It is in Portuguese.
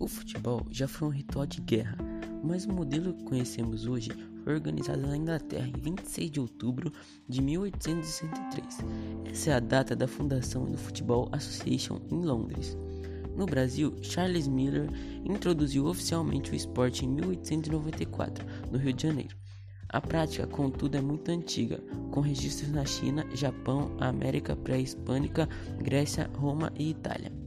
O futebol já foi um ritual de guerra, mas o modelo que conhecemos hoje foi organizado na Inglaterra em 26 de outubro de 1863. Essa é a data da fundação do Football Association em Londres. No Brasil, Charles Miller introduziu oficialmente o esporte em 1894, no Rio de Janeiro. A prática, contudo, é muito antiga, com registros na China, Japão, América pré-hispânica, Grécia, Roma e Itália.